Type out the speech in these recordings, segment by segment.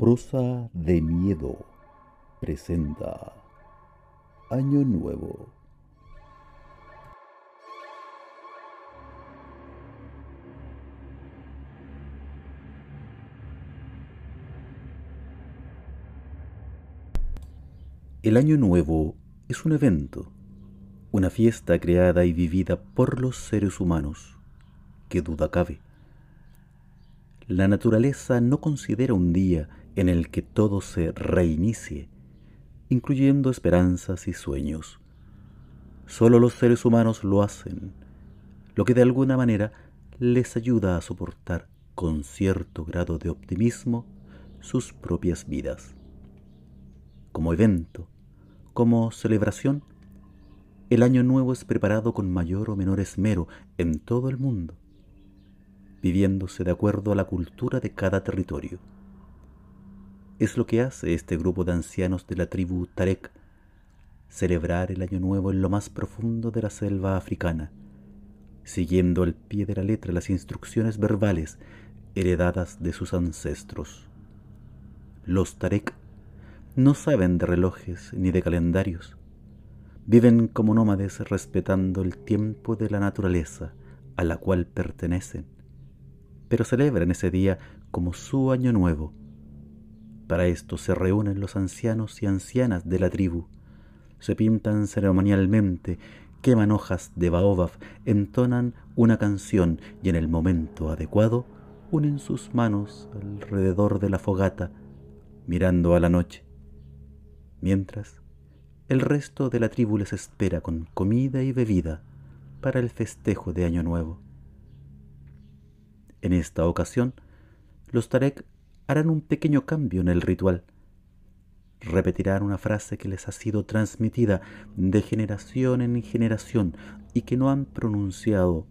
Prosa de Miedo presenta Año Nuevo. El Año Nuevo es un evento, una fiesta creada y vivida por los seres humanos, que duda cabe. La naturaleza no considera un día en el que todo se reinicie, incluyendo esperanzas y sueños. Solo los seres humanos lo hacen, lo que de alguna manera les ayuda a soportar con cierto grado de optimismo sus propias vidas. Como evento, como celebración, el año nuevo es preparado con mayor o menor esmero en todo el mundo, viviéndose de acuerdo a la cultura de cada territorio. Es lo que hace este grupo de ancianos de la tribu Tarek, celebrar el Año Nuevo en lo más profundo de la selva africana, siguiendo al pie de la letra las instrucciones verbales heredadas de sus ancestros. Los Tarek no saben de relojes ni de calendarios. Viven como nómades respetando el tiempo de la naturaleza a la cual pertenecen, pero celebran ese día como su año nuevo, para esto se reúnen los ancianos y ancianas de la tribu, se pintan ceremonialmente, queman hojas de baobab, entonan una canción y en el momento adecuado unen sus manos alrededor de la fogata, mirando a la noche. Mientras, el resto de la tribu les espera con comida y bebida para el festejo de Año Nuevo. En esta ocasión, los Tarek harán un pequeño cambio en el ritual. Repetirán una frase que les ha sido transmitida de generación en generación y que no han pronunciado.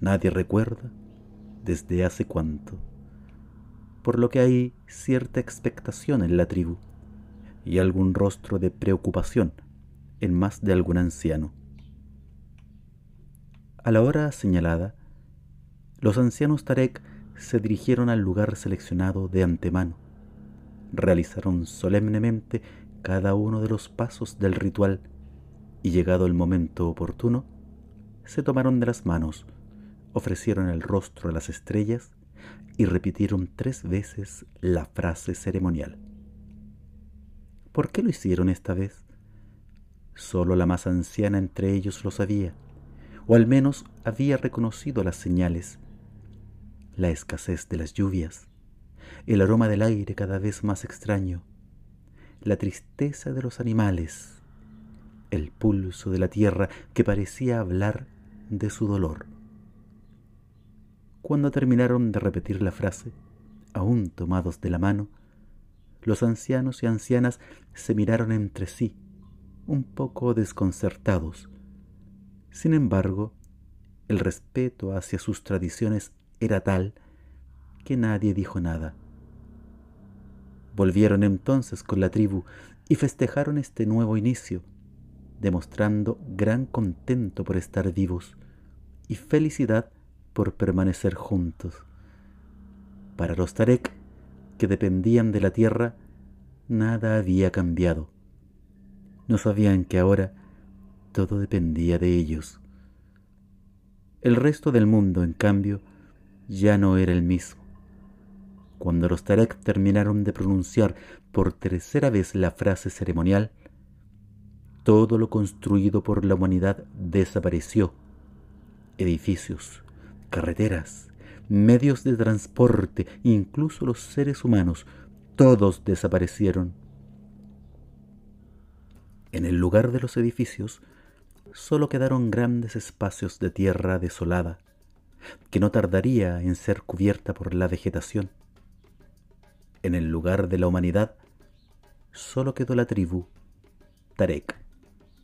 Nadie recuerda desde hace cuánto. Por lo que hay cierta expectación en la tribu y algún rostro de preocupación en más de algún anciano. A la hora señalada, los ancianos Tarek se dirigieron al lugar seleccionado de antemano. Realizaron solemnemente cada uno de los pasos del ritual y llegado el momento oportuno, se tomaron de las manos, ofrecieron el rostro a las estrellas y repitieron tres veces la frase ceremonial. ¿Por qué lo hicieron esta vez? Solo la más anciana entre ellos lo sabía, o al menos había reconocido las señales la escasez de las lluvias, el aroma del aire cada vez más extraño, la tristeza de los animales, el pulso de la tierra que parecía hablar de su dolor. Cuando terminaron de repetir la frase, aún tomados de la mano, los ancianos y ancianas se miraron entre sí, un poco desconcertados. Sin embargo, el respeto hacia sus tradiciones era tal que nadie dijo nada. Volvieron entonces con la tribu y festejaron este nuevo inicio, demostrando gran contento por estar vivos y felicidad por permanecer juntos. Para los Tarek, que dependían de la tierra, nada había cambiado. No sabían que ahora todo dependía de ellos. El resto del mundo, en cambio, ya no era el mismo. Cuando los Tarek terminaron de pronunciar por tercera vez la frase ceremonial, todo lo construido por la humanidad desapareció. Edificios, carreteras, medios de transporte, incluso los seres humanos, todos desaparecieron. En el lugar de los edificios solo quedaron grandes espacios de tierra desolada, que no tardaría en ser cubierta por la vegetación. En el lugar de la humanidad solo quedó la tribu Tarek.